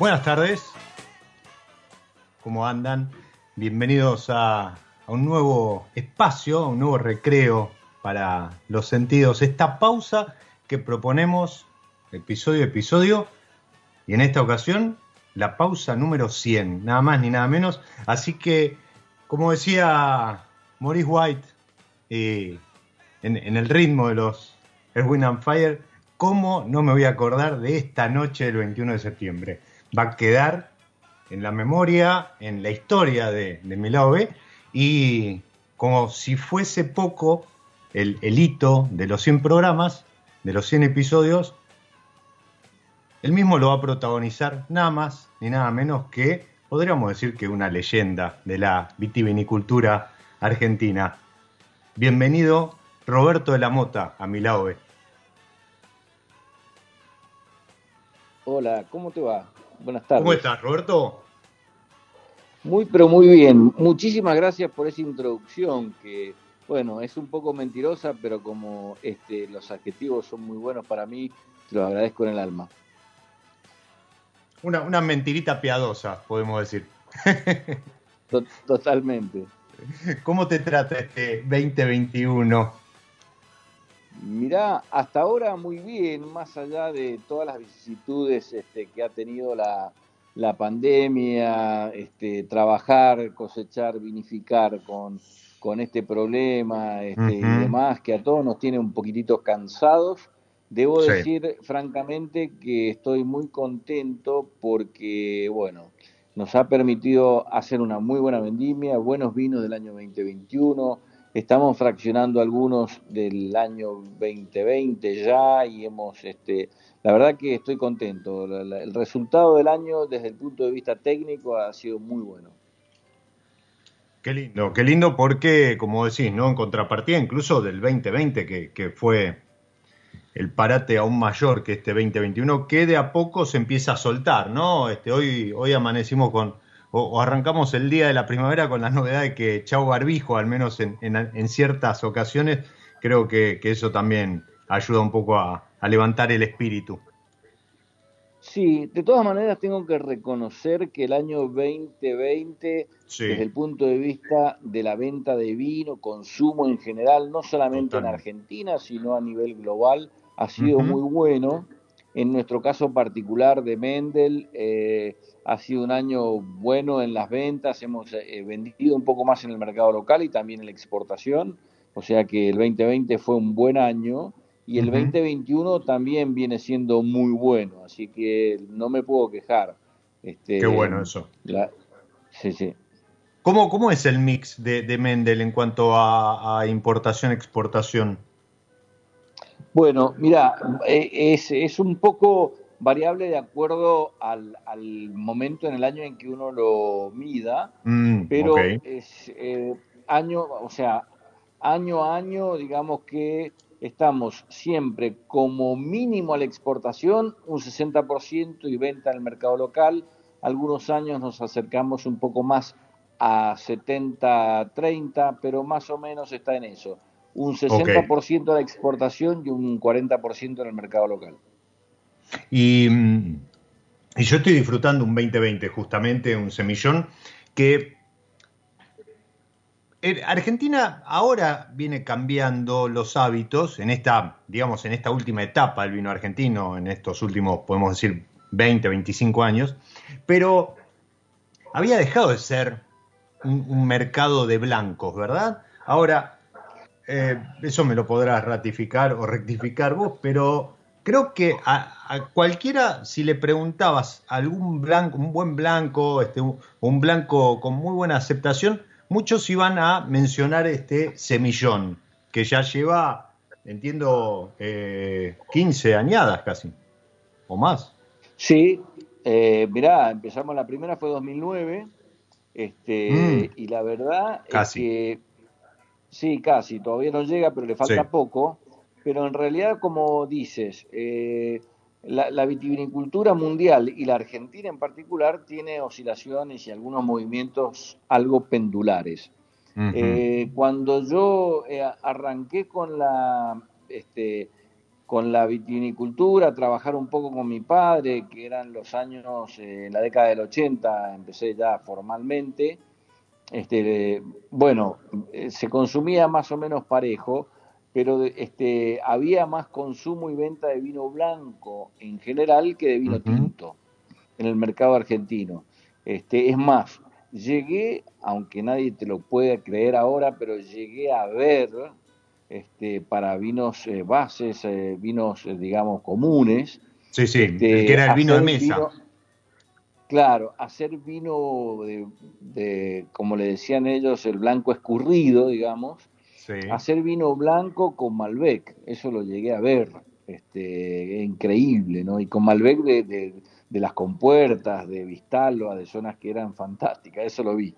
Buenas tardes, ¿cómo andan? Bienvenidos a, un nuevo espacio, un nuevo recreo para los sentidos. Esta pausa que proponemos episodio a episodio y en esta ocasión la pausa número 100, nada más ni nada menos. Así que, como decía Maurice White, eh, en, en, el ritmo de los Erwin and Fire, ¿cómo no me voy a acordar de esta noche del 21 de septiembre? Va a quedar en la memoria, en la historia de, de y como si fuese poco el, hito de los 100 programas, de los 100 episodios, él mismo lo va a protagonizar nada más ni nada menos que, podríamos decir que una leyenda de la vitivinicultura argentina. Bienvenido Roberto de la Mota a Milaove. Hola, ¿cómo te va? Buenas tardes. ¿Cómo estás, Roberto? Muy, pero muy bien. Muchísimas gracias por esa introducción que, bueno, es un poco mentirosa, pero como este, los adjetivos son muy buenos para mí, te los agradezco en el alma. Una, una mentirita piadosa, podemos decir. Totalmente. ¿Cómo te trata este 2021? Mirá, hasta ahora muy bien, más allá de todas las vicisitudes este, que ha tenido la, pandemia, este, trabajar, cosechar, vinificar con, con este problema este, y demás, que a todos nos tiene un poquitito cansados. Debo decir francamente que estoy muy contento porque, bueno, nos ha permitido hacer una muy buena vendimia, buenos vinos del año 2021 Estamos fraccionando algunos del año 2020 ya y hemos, este, la verdad que estoy contento. El resultado del año desde el punto de vista técnico ha sido muy bueno. Qué lindo, qué lindo porque, como decís, ¿no? En contrapartida incluso del 2020, que, que fue el parate aún mayor que este 2021, que de a poco se empieza a soltar, ¿no? Este, hoy, hoy amanecimos con o, arrancamos el día de la primavera con la novedad de que chau barbijo, al menos en, ciertas ocasiones, creo que, eso también ayuda un poco a, levantar el espíritu. Sí, de todas maneras tengo que reconocer que el año 2020, desde el punto de vista de la venta de vino, consumo en general, no solamente en Argentina, sino a nivel global, ha sido muy bueno. En nuestro caso particular de Mendel, eh, ha sido un año bueno en las ventas, hemos eh, vendido un poco más en el mercado local y también en la exportación, o sea que el 2020 fue un buen año y el 2021 también viene siendo muy bueno, así que no me puedo quejar. Este, Qué bueno eso. sí, sí. ¿Cómo, ¿Cómo, es el mix de, Mendel en cuanto a, importación-exportación? Bueno, mira, e, es, es, un poco variable de acuerdo al, momento en el año en que uno lo mida, mm, pero es eh, año, o sea, año a año, digamos que estamos siempre como mínimo a la exportación, un 60% y venta en el mercado local. Algunos años nos acercamos un poco más a 70-30, pero más o menos está en eso. Un 60% a la exportación y un 40% en el mercado local. Y, y, yo estoy disfrutando un 2020, justamente, un semillón, que Argentina ahora viene cambiando los hábitos en esta, digamos, en esta última etapa del vino argentino, en estos últimos, podemos decir, 20, 25 años, pero había dejado de ser un, mercado de blancos, ¿verdad? Ahora, eh, eso me lo podrás ratificar o rectificar vos, pero creo que a, cualquiera, si le preguntabas algún blanco, un buen blanco, este, un blanco con muy buena aceptación, muchos iban a mencionar este semillón, que ya lleva, entiendo, 15 eh, añadas casi, o más. Sí, eh, mirá, empezamos, la primera fue 2009, este, mm. y la verdad es que, sí, casi, todavía no llega, pero le falta poco, pero en realidad, como dices, eh, la, vitivinicultura mundial y la Argentina en particular tiene oscilaciones y algunos movimientos algo pendulares. Eh, cuando yo eh, arranqué con la, este, con la vitivinicultura, trabajar un poco con mi padre, que eran los años, eh, en la década del 80, empecé ya formalmente, este, bueno, se consumía más o menos parejo, pero este, había más consumo y venta de vino blanco en general que de vino tinto en el mercado argentino. Este, es más, llegué, aunque nadie te lo puede creer ahora, pero llegué a ver este, para vinos eh, bases, eh, vinos, eh, digamos, comunes. Sí, sí, este, que era el vino de mesa. Claro, hacer vino de, como le decían ellos, el blanco escurrido, digamos, hacer vino blanco con Malbec, eso lo llegué a ver, este, increíble, ¿no? Y con Malbec de, las compuertas, de Vistalba, de zonas que eran fantásticas, eso lo vi.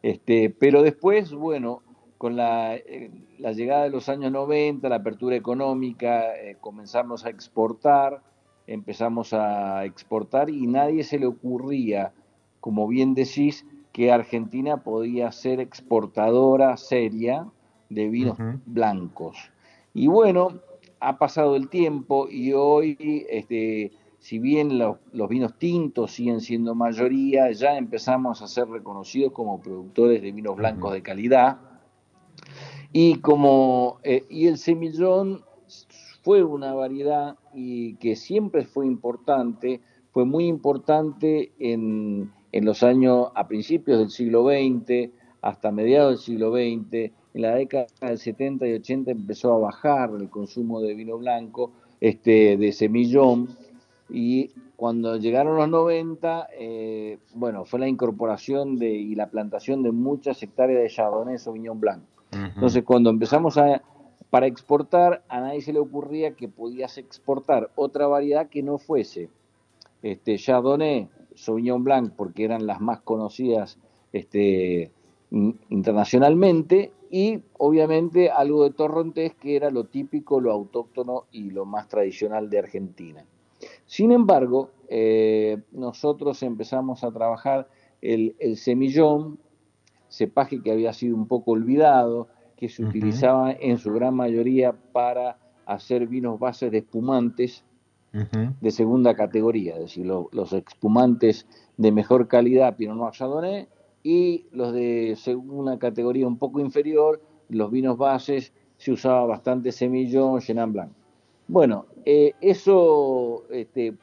Este, pero después, bueno, con la, eh, llegada de los años 90, la apertura económica, eh, comenzamos a exportar, empezamos a exportar y nadie se le ocurría, como bien decís, que Argentina podía ser exportadora seria de vinos blancos. Y bueno, ha pasado el tiempo y hoy, este, si bien los, vinos tintos siguen siendo mayoría, ya empezamos a ser reconocidos como productores de vinos blancos de calidad. Y como eh, y el semillón fue una variedad y que siempre fue importante, fue muy importante en, en los años a principios del siglo XX, hasta mediados del siglo XX, en la década del 70 y 80 empezó a bajar el consumo de vino blanco, este, de semillón, y cuando llegaron los 90, eh, bueno, fue la incorporación de, y la plantación de muchas hectáreas de Chardonnay Sauvignon Blanc. Entonces, cuando empezamos a, para exportar, a nadie se le ocurría que podías exportar otra variedad que no fuese este, Chardonnay, Sauvignon Blanc, porque eran las más conocidas este, internacionalmente, y obviamente algo de torrontés que era lo típico, lo autóctono y lo más tradicional de Argentina. Sin embargo, eh, nosotros empezamos a trabajar el, semillón, cepaje que había sido un poco olvidado, que se utilizaba en su gran mayoría para hacer vinos bases de espumantes de segunda categoría, es decir, los espumantes de mejor calidad, Pinot Noir Chardonnay, y los de segunda categoría un poco inferior, los vinos bases, se usaba bastante semillón, Chenin Blanc. Bueno, eh, eso este,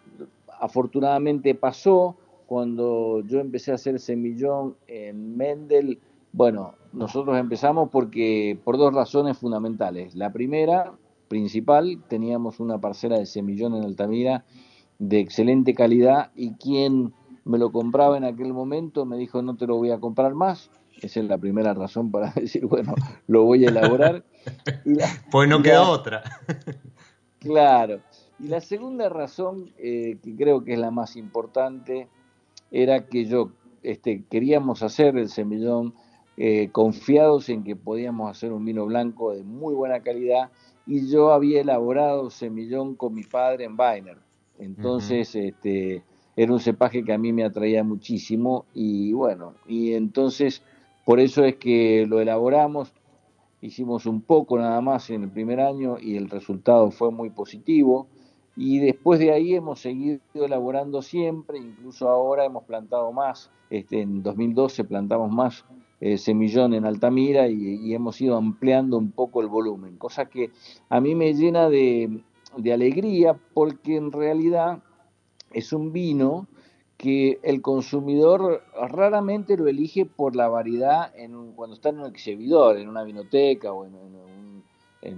afortunadamente pasó cuando yo empecé a hacer semillón en Mendel. Bueno, nosotros empezamos porque por dos razones fundamentales. La primera, principal, teníamos una parcela de semillón en Altamira de excelente calidad y quien me lo compraba en aquel momento me dijo no te lo voy a comprar más. Esa es la primera razón para decir, bueno, lo voy a elaborar. pues no queda otra. claro. Y la segunda razón, eh, que creo que es la más importante, era que yo este, queríamos hacer el semillón eh, confiados en que podíamos hacer un vino blanco de muy buena calidad y yo había elaborado semillón con mi padre en Weiner. Entonces, este, era un cepaje que a mí me atraía muchísimo y bueno, y entonces por eso es que lo elaboramos, hicimos un poco nada más en el primer año y el resultado fue muy positivo y después de ahí hemos seguido elaborando siempre, incluso ahora hemos plantado más, este, en 2012 plantamos más eh, semillón en Altamira y, hemos ido ampliando un poco el volumen, cosa que a mí me llena de, alegría porque en realidad es un vino que el consumidor raramente lo elige por la variedad en cuando está en un exhibidor, en una vinoteca o en,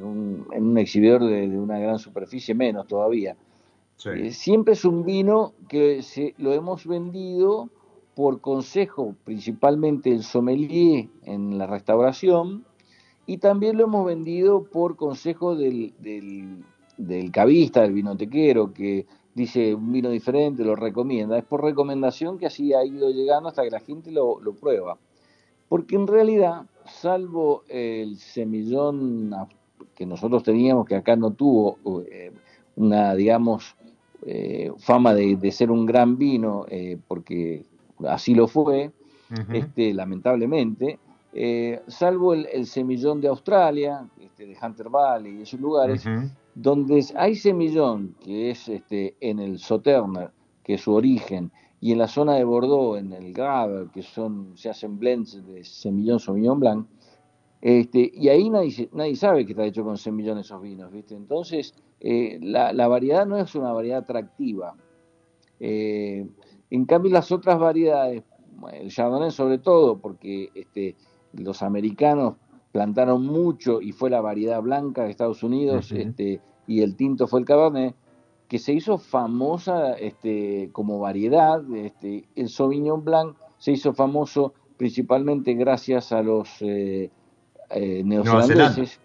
un, exhibidor de, una gran superficie, menos todavía. Eh, siempre es un vino que se, lo hemos vendido por consejo principalmente el sommelier en la restauración y también lo hemos vendido por consejo del, del, del cavista, del vinotequero, que dice un vino diferente, lo recomienda. Es por recomendación que así ha ido llegando hasta que la gente lo, lo prueba. Porque en realidad, salvo el semillón que nosotros teníamos, que acá no tuvo eh, una, digamos, eh, fama de, de, ser un gran vino, eh, porque así lo fue, este, lamentablemente, eh, salvo el, semillón de Australia, este, de Hunter Valley y esos lugares, donde hay semillón, que es este, en el Sauternes, que es su origen, y en la zona de Bordeaux, en el Gravel, que son, se hacen blends de semillón Sauvignon Blanc, este, y ahí nadie, nadie sabe que está hecho con semillón esos vinos, ¿viste? Entonces, eh, la, la, variedad no es una variedad atractiva. Eh, en cambio, las otras variedades, el Chardonnay sobre todo, porque este, los americanos plantaron mucho y fue la variedad blanca de Estados Unidos, este, y el tinto fue el Cabernet, que se hizo famosa este, como variedad. Este, el Sauvignon Blanc se hizo famoso principalmente gracias a los eh, eh neozelandeses.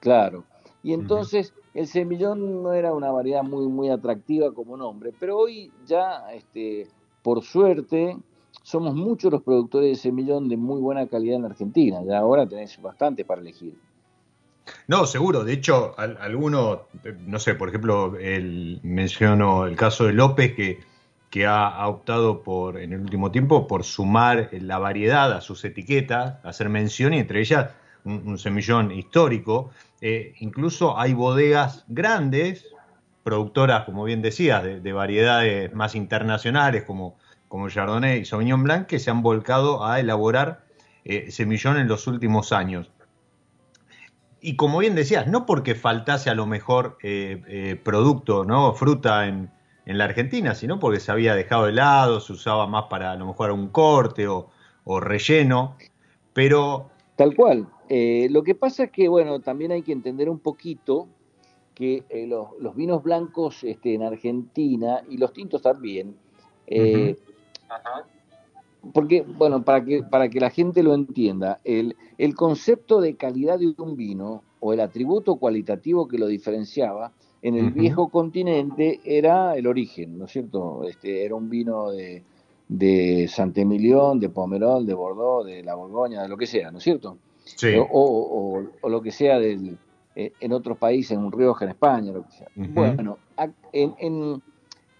Claro. Y entonces el semillón no era una variedad muy, muy atractiva como nombre, pero hoy ya, este, por suerte, somos muchos los productores de semillón de muy buena calidad en Argentina. Ya ahora tenés bastante para elegir. No, seguro. De hecho, alguno, no sé, por ejemplo, el, menciono el caso de López que, que ha, optado por, en el último tiempo, por sumar la variedad a sus etiquetas, hacer mención y entre ellas un, semillón histórico. Eh, incluso hay bodegas grandes, productoras, como bien decías, de, variedades más internacionales como, como Chardonnay y Sauvignon Blanc, que se han volcado a elaborar eh, semillón en los últimos años. Y como bien decías, no porque faltase a lo mejor eh, producto, ¿no? fruta en, en, la Argentina, sino porque se había dejado de lado, se usaba más para a lo mejor un corte o, o relleno, pero... Tal cual, eh, lo que pasa es que, bueno, también hay que entender un poquito que eh, los, vinos blancos este, en Argentina y los tintos también, eh, porque, bueno, para que, para que la gente lo entienda, el, el concepto de calidad de un vino o el atributo cualitativo que lo diferenciaba en el viejo continente era el origen, ¿no es cierto? Este, era un vino de, de Saint-Emilion, de Pomerol, de Bordeaux, de la Borgoña, de lo que sea, ¿no es cierto? O, lo que sea del, eh, en otros países, en un Rioja, en España, lo que sea. Bueno, en, en,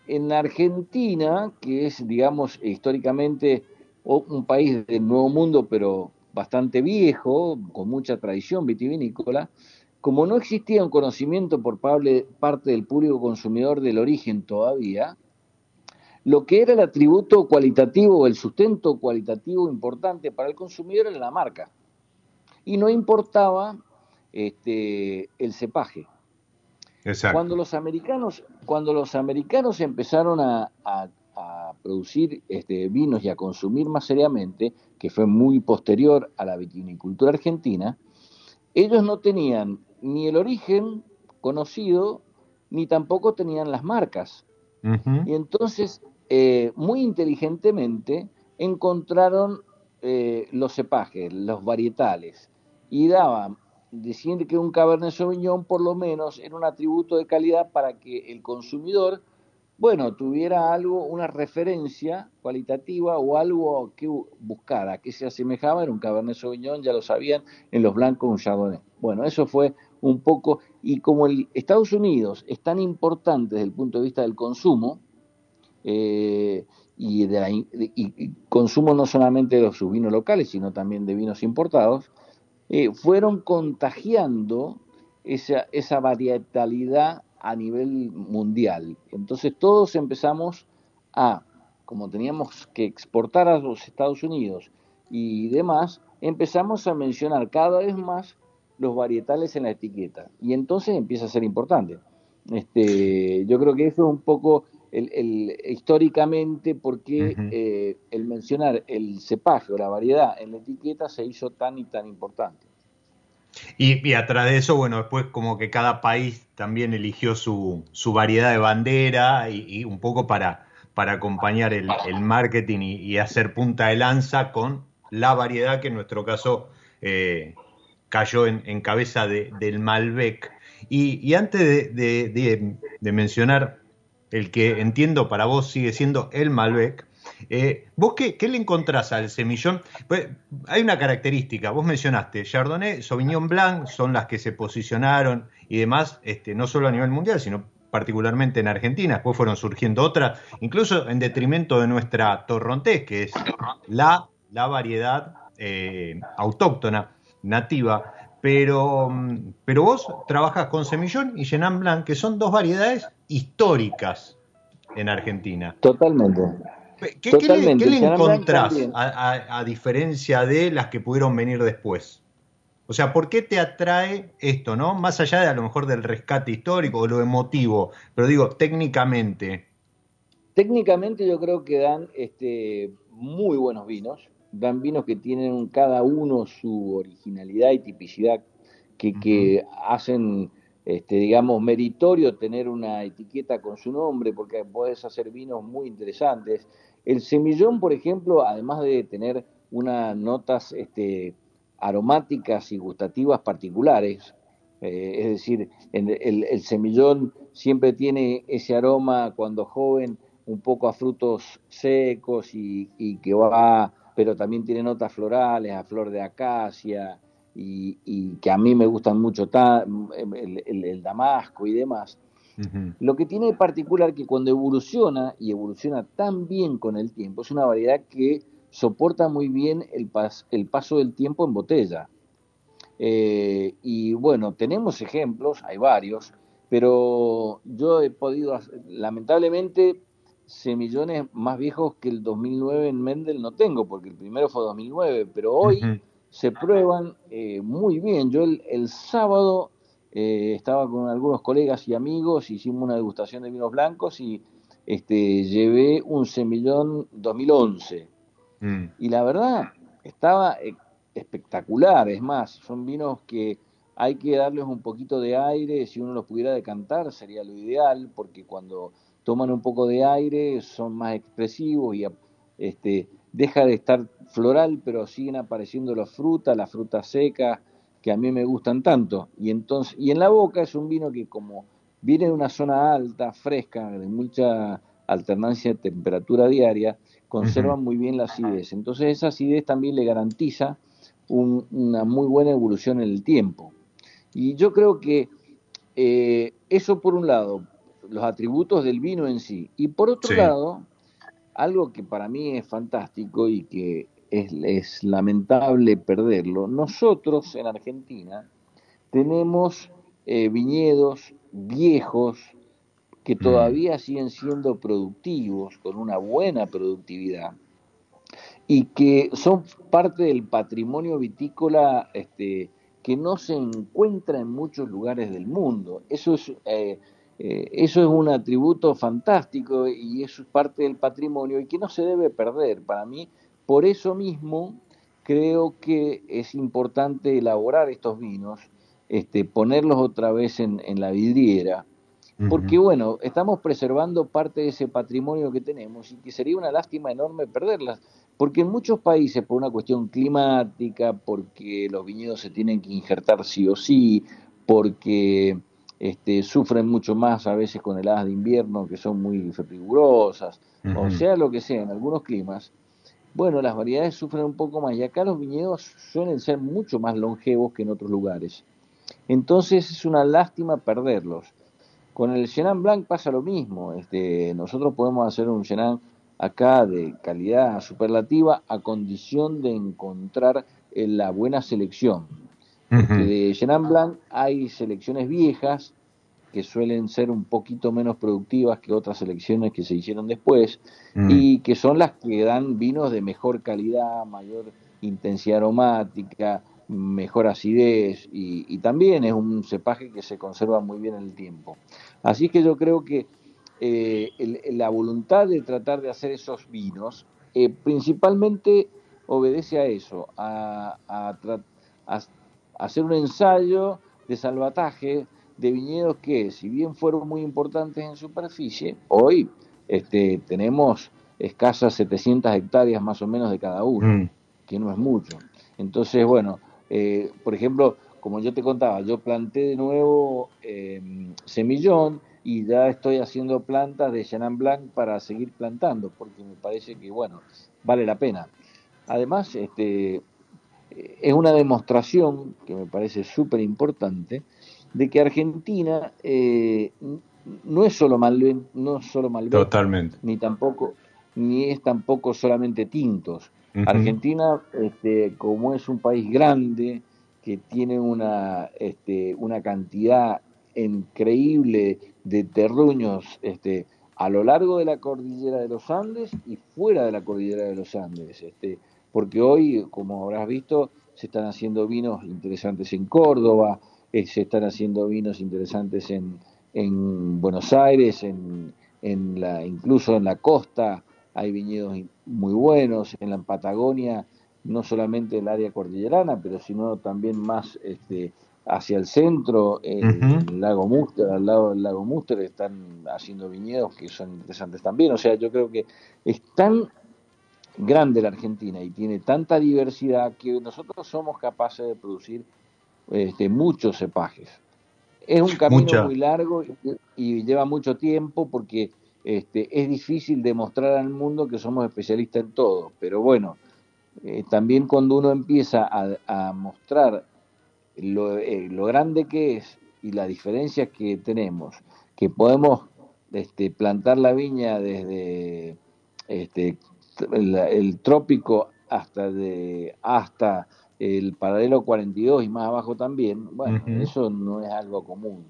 en, Argentina, que es, digamos, históricamente un país del Nuevo Mundo, pero bastante viejo, con mucha tradición vitivinícola, como no existía un conocimiento por parte del público consumidor del origen todavía, lo que era el atributo cualitativo el sustento cualitativo importante para el consumidor era la marca y no importaba este, el cepaje. Cuando los americanos, cuando los americanos empezaron a, producir este, vinos y a consumir más seriamente, que fue muy posterior a la vitivinicultura argentina, ellos no tenían ni el origen conocido, ni tampoco tenían las marcas. Y entonces, eh, muy inteligentemente, encontraron eh, los cepajes, los varietales, y daban decir que un Cabernet Sauvignon por lo menos era un atributo de calidad para que el consumidor, bueno, tuviera algo, una referencia cualitativa o algo que buscara, que se asemejaba, era un Cabernet Sauvignon, ya lo sabían, en los blancos un Chardonnay. Bueno, eso fue un poco, y como el Estados Unidos es tan importante desde el punto de vista del consumo, eh, y, de y, consumo no solamente de sus vinos locales, sino también de vinos importados, eh, fueron contagiando esa, esa varietalidad a nivel mundial. Entonces todos empezamos a, como teníamos que exportar a los Estados Unidos y demás, empezamos a mencionar cada vez más los varietales en la etiqueta. Y entonces empieza a ser importante. Este, yo creo que eso es un poco el, históricamente porque eh, el mencionar el cepaje o la variedad en la etiqueta se hizo tan y tan importante. Y, atrás de eso, bueno, después como que cada país también eligió su, su variedad de bandera y, un poco para, para acompañar el, marketing y, hacer punta de lanza con la variedad que en nuestro caso eh, cayó en, cabeza del Malbec. Y, antes de, de mencionar el que entiendo para vos sigue siendo el Malbec. Eh, ¿Vos qué, le encontrás al semillón? Pues, hay una característica, vos mencionaste, Chardonnay, Sauvignon Blanc son las que se posicionaron y demás, este, no solo a nivel mundial, sino particularmente en Argentina, después fueron surgiendo otras, incluso en detrimento de nuestra Torrontés, que es la, la variedad eh, autóctona, nativa, pero, pero vos trabajas con Semillón y Chenin Blanc, que son dos variedades históricas en Argentina. Totalmente. ¿Qué, le, encontrás a, diferencia de las que pudieron venir después? O sea, ¿por qué te atrae esto, no? Más allá de a lo mejor del rescate histórico o lo emotivo, pero digo, técnicamente. Técnicamente yo creo que dan este, muy buenos vinos, dan vinos que tienen cada uno su originalidad y tipicidad, que, que hacen este, digamos, meritorio tener una etiqueta con su nombre, porque puedes hacer vinos muy interesantes. El semillón, por ejemplo, además de tener unas notas este, aromáticas y gustativas particulares, eh, es decir, el, semillón siempre tiene ese aroma cuando joven, un poco a frutos secos y, y que va, pero también tiene notas florales, a flor de acacia, y, que a mí me gustan mucho el, damasco y demás. Lo que tiene de particular que cuando evoluciona y evoluciona tan bien con el tiempo, es una variedad que soporta muy bien el, el paso del tiempo en botella. Eh, y bueno, tenemos ejemplos, hay varios, pero yo he podido, lamentablemente, semillones más viejos que el 2009 en Mendel no tengo, porque el primero fue 2009, pero hoy se prueban eh, muy bien. Yo el, sábado eh, estaba con algunos colegas y amigos, hicimos una degustación de vinos blancos y este, llevé un semillón 2011. Mm. Y la verdad, estaba eh, espectacular. Es más, son vinos que hay que darles un poquito de aire. Si uno los pudiera decantar, sería lo ideal, porque cuando toman un poco de aire son más expresivos y este, deja de estar floral, pero siguen apareciendo las frutas, las frutas secas, que a mí me gustan tanto. Y entonces, y en la boca es un vino que como viene de una zona alta, fresca, de mucha alternancia de temperatura diaria, conserva muy bien la acidez. Entonces esa acidez también le garantiza una muy buena evolución en el tiempo. Y yo creo que eh, eso por un lado, los atributos del vino en sí. Y por otro lado, algo que para mí es fantástico y que es, lamentable perderlo, nosotros en Argentina tenemos eh, viñedos viejos que mm. todavía siguen siendo productivos, con una buena productividad, y que son parte del patrimonio vitícola este, que no se encuentra en muchos lugares del mundo. Eso es, eh, eh, eso es un atributo fantástico y eso es parte del patrimonio y que no se debe perder. Para mí, por eso mismo, creo que es importante elaborar estos vinos, este, ponerlos otra vez en, la vidriera, porque bueno, estamos preservando parte de ese patrimonio que tenemos y que sería una lástima enorme perderlas. Porque en muchos países, por una cuestión climática, porque los viñedos se tienen que injertar sí o sí, porque este, sufren mucho más a veces con heladas de invierno que son muy rigurosas, o sea lo que sea, en algunos climas, bueno, las variedades sufren un poco más y acá los viñedos suelen ser mucho más longevos que en otros lugares. Entonces es una lástima perderlos. Con el Chenin Blanc pasa lo mismo. Este, nosotros podemos hacer un Chenin acá de calidad superlativa a condición de encontrar eh, la buena selección. De Chenin Blanc hay selecciones viejas que suelen ser un poquito menos productivas que otras selecciones que se hicieron después mm. y que son las que dan vinos de mejor calidad, mayor intensidad aromática, mejor acidez y, también es un cepaje que se conserva muy bien en el tiempo. Así que yo creo que eh, la voluntad de tratar de hacer esos vinos eh, principalmente obedece a eso, a, a, a hacer un ensayo de salvataje de viñedos que, si bien fueron muy importantes en superficie, hoy este, tenemos escasas 700 hectáreas más o menos de cada uno, mm. que no es mucho. Entonces, bueno, eh, por ejemplo, como yo te contaba, yo planté de nuevo em, semillón y ya estoy haciendo plantas de Chenin Blanc para seguir plantando, porque me parece que, bueno, vale la pena. Además, este, es una demostración que me parece súper importante de que Argentina eh, no es solo Malbec, no solo Malbec, Totalmente. ni tampoco, ni es tampoco solamente tintos. Argentina, este, como es un país grande, que tiene una, este, una cantidad increíble de terruños este, a lo largo de la cordillera de los Andes y fuera de la cordillera de los Andes. Este, porque hoy, como habrás visto, se están haciendo vinos interesantes en Córdoba, eh, se están haciendo vinos interesantes en, en Buenos Aires, en, en la, incluso en la costa hay viñedos muy buenos, en la Patagonia, no solamente el área cordillerana, pero sino también más este, hacia el centro, el lago Muster, al lado del lago Muster están haciendo viñedos que son interesantes también. O sea, yo creo que es tan grande la Argentina y tiene tanta diversidad que nosotros somos capaces de producir este, muchos cepajes. Es un camino muy largo y, lleva mucho tiempo porque este, es difícil demostrar al mundo que somos especialistas en todo, pero bueno, eh, también cuando uno empieza a, mostrar lo, eh, lo, grande que es y las diferencias que tenemos, que podemos este, plantar la viña desde este, el, trópico hasta de hasta el paralelo 42 y más abajo también, bueno, eso no es algo común.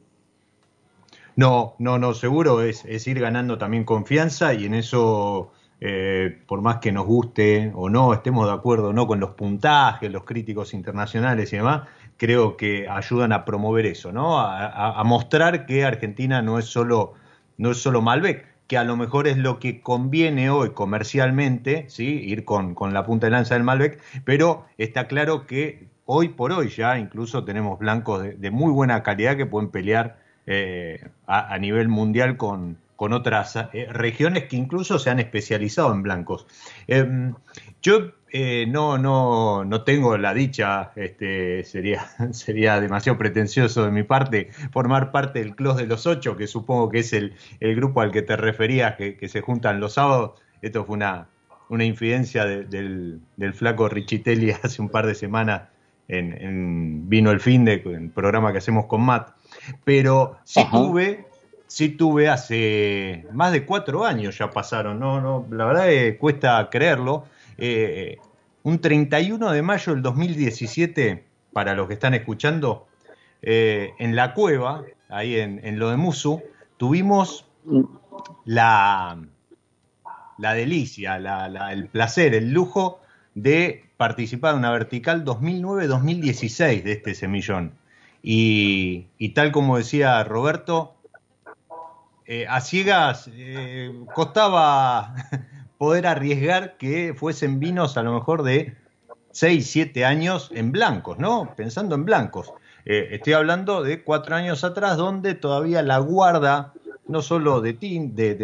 No, no, no, seguro es, es ir ganando también confianza y en eso, eh, por más que nos guste o no, estemos de acuerdo no con los puntajes, los críticos internacionales y demás, creo que ayudan a promover eso, ¿no? A, a mostrar que Argentina no es solo, no es solo Malbec, que a lo mejor es lo que conviene hoy comercialmente, ¿sí? ir con, la punta de lanza del Malbec, pero está claro que hoy por hoy ya incluso tenemos blancos de, muy buena calidad que pueden pelear eh, a, nivel mundial con, con otras eh, regiones que incluso se han especializado en blancos. Em, yo eh, no, no, no tengo la dicha, este, sería, sería demasiado pretencioso de mi parte, formar parte del Clos de los Ocho, que supongo que es el, el grupo al que te referías, que, se juntan los sábados. Esto fue una, una infidencia del, del, flaco Richitelli hace un par de semanas en, Vino el Fin de el programa que hacemos con Matt. Pero sí tuve, sí tuve hace más de cuatro años ya pasaron, no, no, la verdad que cuesta creerlo eh, un 31 de mayo del 2017, para los que están escuchando, eh, en la cueva, ahí en, lo de Musu, tuvimos la, la delicia, el placer, el lujo de participar en una vertical 2009-2016 de este semillón. Y, tal como decía Roberto, eh, a ciegas costaba poder arriesgar que fuesen vinos a lo mejor de 6, 7 años en blancos, ¿no? Pensando en blancos. Eh, estoy hablando de cuatro años atrás, donde todavía la guarda, no solo de, tin, de,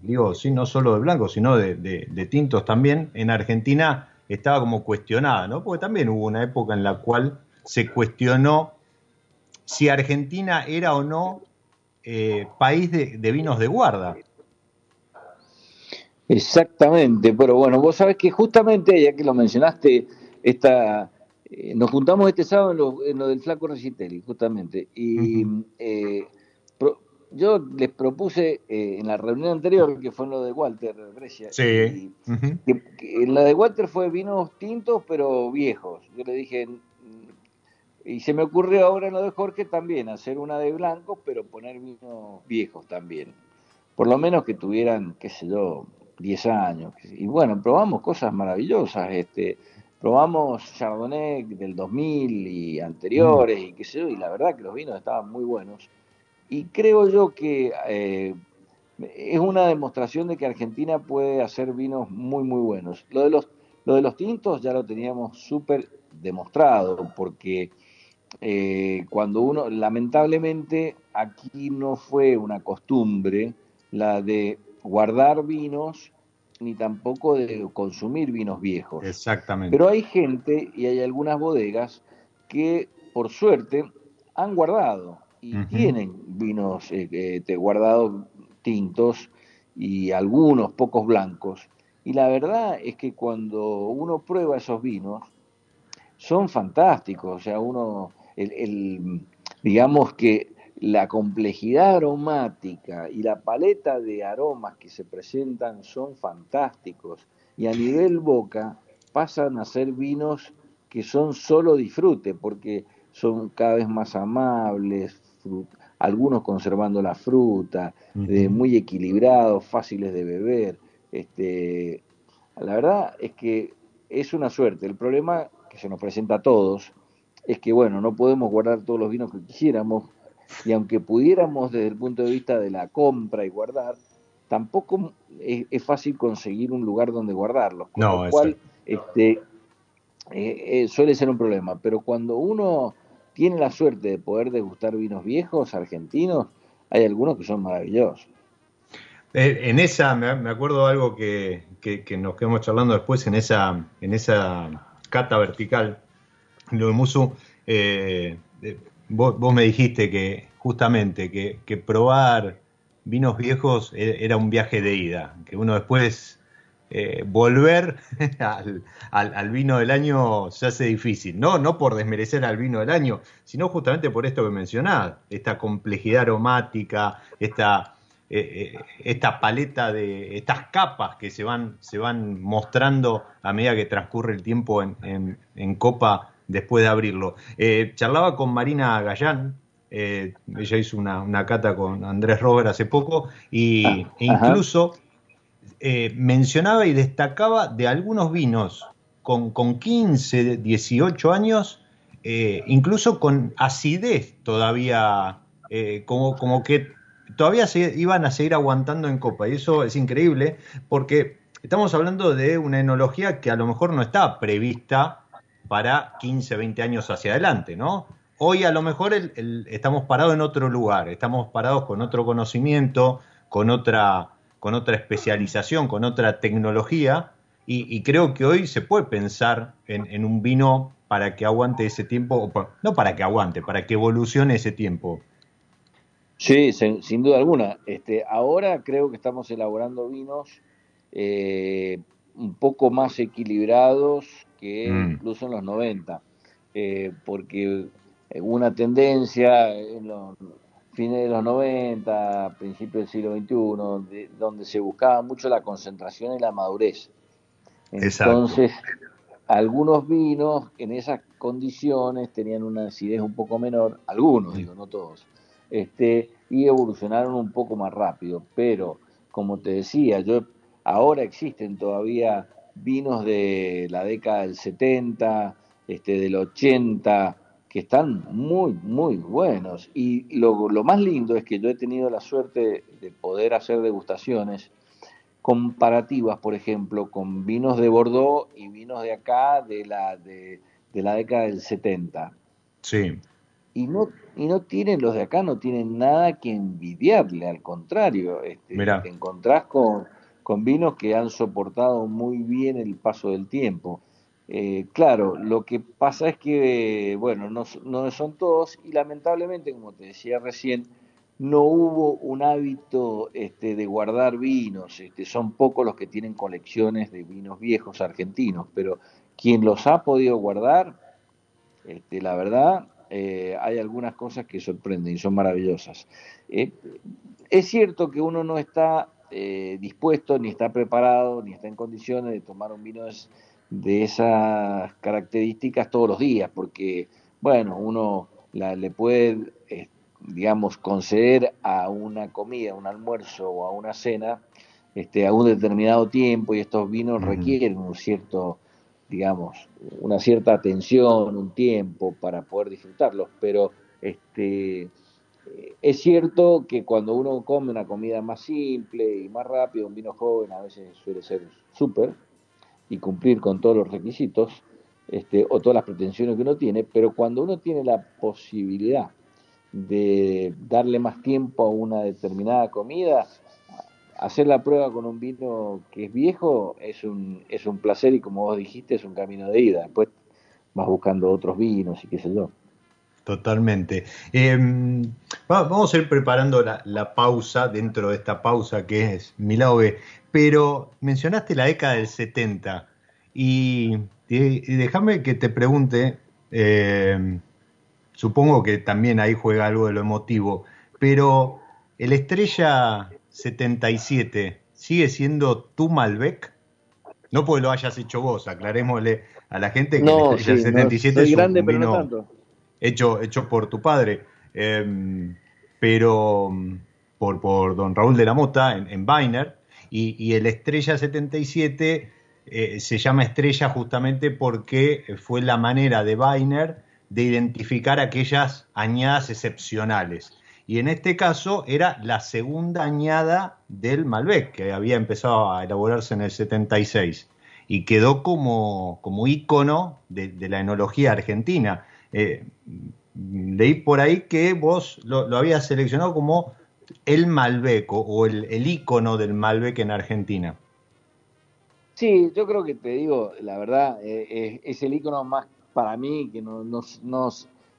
digo, sí, no solo de blancos, sino de, de, tintos también, en Argentina estaba como cuestionada, ¿no? Porque también hubo una época en la cual se cuestionó si Argentina era o no eh, país de, vinos de guarda. Exactamente, pero bueno, vos sabés que justamente, ya que lo mencionaste, esta, eh, nos juntamos este sábado en lo, del Flaco Recitelli, justamente, y eh, yo les propuse en la reunión anterior, que fue en lo de Walter Brescia, sí. que, en la de Walter fue vinos tintos pero viejos. Yo le dije, y se me ocurrió ahora en lo de Jorge también, hacer una de blanco, pero poner vinos viejos también. Por lo menos que tuvieran, qué sé yo, 10 años. Y bueno, probamos cosas maravillosas. Este, probamos Chardonnay del 2000 y anteriores, y qué sé yo, y la verdad que los vinos estaban muy buenos. Y creo yo que eh, es una demostración de que Argentina puede hacer vinos muy, muy buenos. Lo de los, lo de los tintos ya lo teníamos súper demostrado, porque eh, cuando uno, lamentablemente, aquí no fue una costumbre la de guardar vinos ni tampoco de consumir vinos viejos. Exactamente. Pero hay gente y hay algunas bodegas que, por suerte, han guardado y tienen vinos eh, guardados tintos y algunos pocos blancos. Y la verdad es que cuando uno prueba esos vinos, son fantásticos. O sea, uno el, digamos que la complejidad aromática y la paleta de aromas que se presentan son fantásticos y a nivel boca pasan a ser vinos que son solo disfrute porque son cada vez más amables, algunos conservando la fruta, muy equilibrados, fáciles de beber. Este, la verdad es que es una suerte. El problema que se nos presenta a todos es que, bueno, no podemos guardar todos los vinos que quisiéramos, y aunque pudiéramos desde el punto de vista de la compra y guardar, tampoco es, fácil conseguir un lugar donde guardarlos, con lo cual este, eh, eh, suele ser un problema. Pero cuando uno tiene la suerte de poder degustar vinos viejos argentinos, hay algunos que son maravillosos. Eh, en esa, me acuerdo algo que, nos quedamos charlando después, en esa, en esa cata vertical lo de Musu, eh, vos, me dijiste que justamente que, probar vinos viejos e, era un viaje de ida, que uno después eh, volver al, vino del año se hace difícil, ¿no? no por desmerecer al vino del año, sino justamente por esto que mencionás, esta complejidad aromática, esta, eh, esta paleta de estas capas que se van, se van mostrando a medida que transcurre el tiempo en, en copa después de abrirlo. Eh, charlaba con Marina Gallán, eh, ella hizo una, cata con Andrés Robert hace poco, y, ah, e incluso eh, mencionaba y destacaba de algunos vinos con, con 15, 18 años, incluso con acidez todavía, como, como que todavía se iban a seguir aguantando en copa. Y eso es increíble porque estamos hablando de una enología que a lo mejor no está prevista para 15, 20 años hacia adelante, ¿no? Hoy a lo mejor estamos parados en otro lugar, estamos parados con otro conocimiento, con otra, con otra especialización, con otra tecnología, y, creo que hoy se puede pensar en, un vino para que aguante ese tiempo, no para que aguante, para que evolucione ese tiempo. Sí, sin, duda alguna. Este, ahora creo que estamos elaborando vinos eh, un poco más equilibrados que mm. incluso en los 90, eh, porque hubo una tendencia en los fines de los 90, principios del siglo XXI, donde se buscaba mucho la concentración y la madurez. Entonces, algunos vinos en esas condiciones tenían una acidez un poco menor, algunos, digo, no todos, este, y evolucionaron un poco más rápido. Pero, como te decía, yo ahora existen todavía vinos de la década del 70, este, del 80, que están muy, muy buenos. Y lo, lo más lindo es que yo he tenido la suerte de poder hacer degustaciones comparativas, por ejemplo, con vinos de Bordeaux y vinos de acá de la, de, la década del 70. Sí. Y no, y no tienen, los de acá no tienen nada que envidiarle, al contrario, este, te encontrás con, con vinos que han soportado muy bien el paso del tiempo. Eh, claro, lo que pasa es que, bueno, no, no son todos y lamentablemente, como te decía recién, no hubo un hábito este, de guardar vinos, este, son pocos los que tienen colecciones de vinos viejos argentinos, pero quien los ha podido guardar, este, la verdad, eh, hay algunas cosas que sorprenden y son maravillosas. Eh, es cierto que uno no está eh, dispuesto, ni está preparado, ni está en condiciones de tomar un vino de, esas características todos los días, porque, bueno, uno le puede digamos, conceder a una comida, un almuerzo o a una cena este, a un determinado tiempo y estos vinos requieren un cierto, digamos, una cierta atención, un tiempo para poder disfrutarlos, pero este, es cierto que cuando uno come una comida más simple y más rápida, un vino joven a veces suele ser súper y cumplir con todos los requisitos este, o todas las pretensiones que uno tiene, pero cuando uno tiene la posibilidad de darle más tiempo a una determinada comida, hacer la prueba con un vino que es viejo es un, es un placer y como vos dijiste es un camino de ida. Después vas buscando otros vinos y qué sé yo. Totalmente. Em, vamos a ir preparando la, pausa dentro de esta pausa que es Milauve, pero mencionaste la década del 70 y, y déjame que te pregunte, eh, Supongo que también ahí juega algo de lo emotivo, pero el Estrella 77 sigue siendo tu Malbec. No porque lo hayas hecho vos, aclarémosle a la gente que el Estrella 77 es un vino hecho, hecho por tu padre, em, pero por, por don Raúl de la Mota en, en y, el Estrella 77 eh, se llama Estrella justamente porque fue la manera de Weiner de identificar aquellas añadas excepcionales. Y en este caso era la segunda añada del Malbec, que había empezado a elaborarse en el 76 y quedó como, como de, la enología argentina. Eh, leí por ahí que vos lo, habías seleccionado como el Malbec o, el, el, ícono del Malbec en Argentina. Sí, yo creo que te digo, la verdad, eh, es el ícono más para mí que no, no,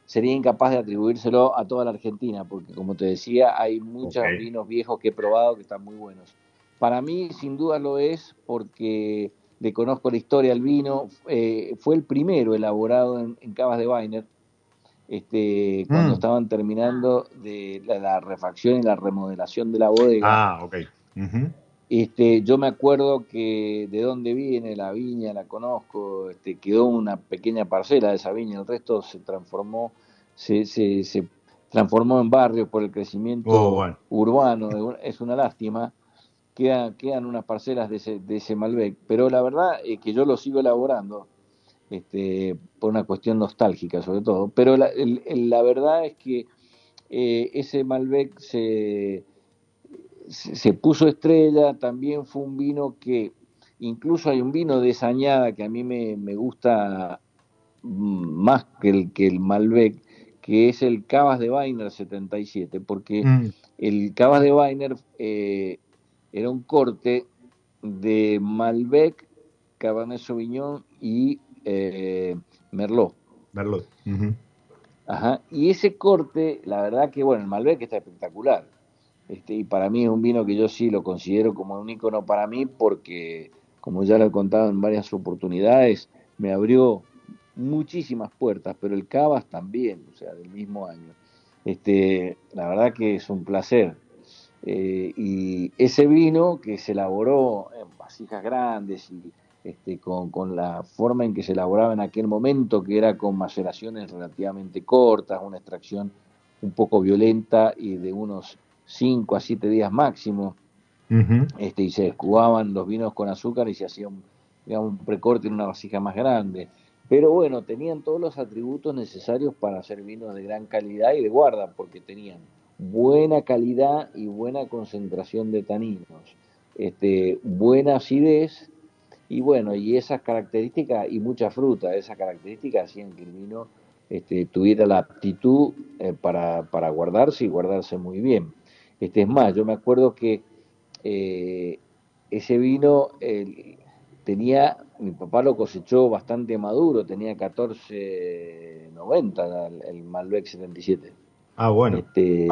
sería incapaz de atribuírselo a toda la Argentina, porque como te decía, hay muchos vinos viejos que he probado que están muy buenos. Para mí, sin duda lo es, porque le conozco la historia del vino. Eh, fue el primero elaborado en, Cavas de Weiner, este, cuando mm. estaban terminando de la, refacción y la remodelación de la bodega. Ah, ok. Este, yo me acuerdo que de dónde viene la viña, la conozco, este, quedó una pequeña parcela de esa viña, el resto se transformó, se, se, se transformó en barrio por el crecimiento oh, urbano, es una lástima, quedan, quedan unas parcelas de ese, de ese Malbec, pero la verdad es que yo lo sigo elaborando, este, por una cuestión nostálgica sobre todo, pero la, la verdad es que eh, ese Malbec se se puso estrella, también fue un vino que, incluso hay un vino de Sañada que a mí me, gusta mm, más que el, que el Malbec, que es el Cavas de Weiner 77, porque mm. el Cavas de Weiner eh, era un corte de Malbec, Cabernet Sauvignon y eh, Merlot. Merlot. Ajá. Y ese corte, la verdad que, bueno, el Malbec está espectacular este, y para mí es un vino que yo sí lo considero como un ícono para mí porque, como ya lo he contado en varias oportunidades, me abrió muchísimas puertas, pero el Cavas también, o sea, del mismo año. Este, la verdad que es un placer. Eh, y ese vino que se elaboró en vasijas grandes y este, con, con, la forma en que se elaboraba en aquel momento, que era con maceraciones relativamente cortas, una extracción un poco violenta y de unos 5 a 7 días máximo, este, y se escubaban los vinos con azúcar y se hacía un, digamos, un precorte en una vasija más grande. Pero bueno, tenían todos los atributos necesarios para hacer vinos de gran calidad y de guarda, porque tenían buena calidad y buena concentración de taninos, este, buena acidez y bueno, y esas características y mucha fruta, esas características hacían que el vino este, tuviera la aptitud eh, para, para, guardarse y guardarse muy bien. Este, es más, yo me acuerdo que eh, ese vino tenía, mi papá lo cosechó bastante maduro, tenía 14.90 el, el Malbec 77. Ah, bueno. Este,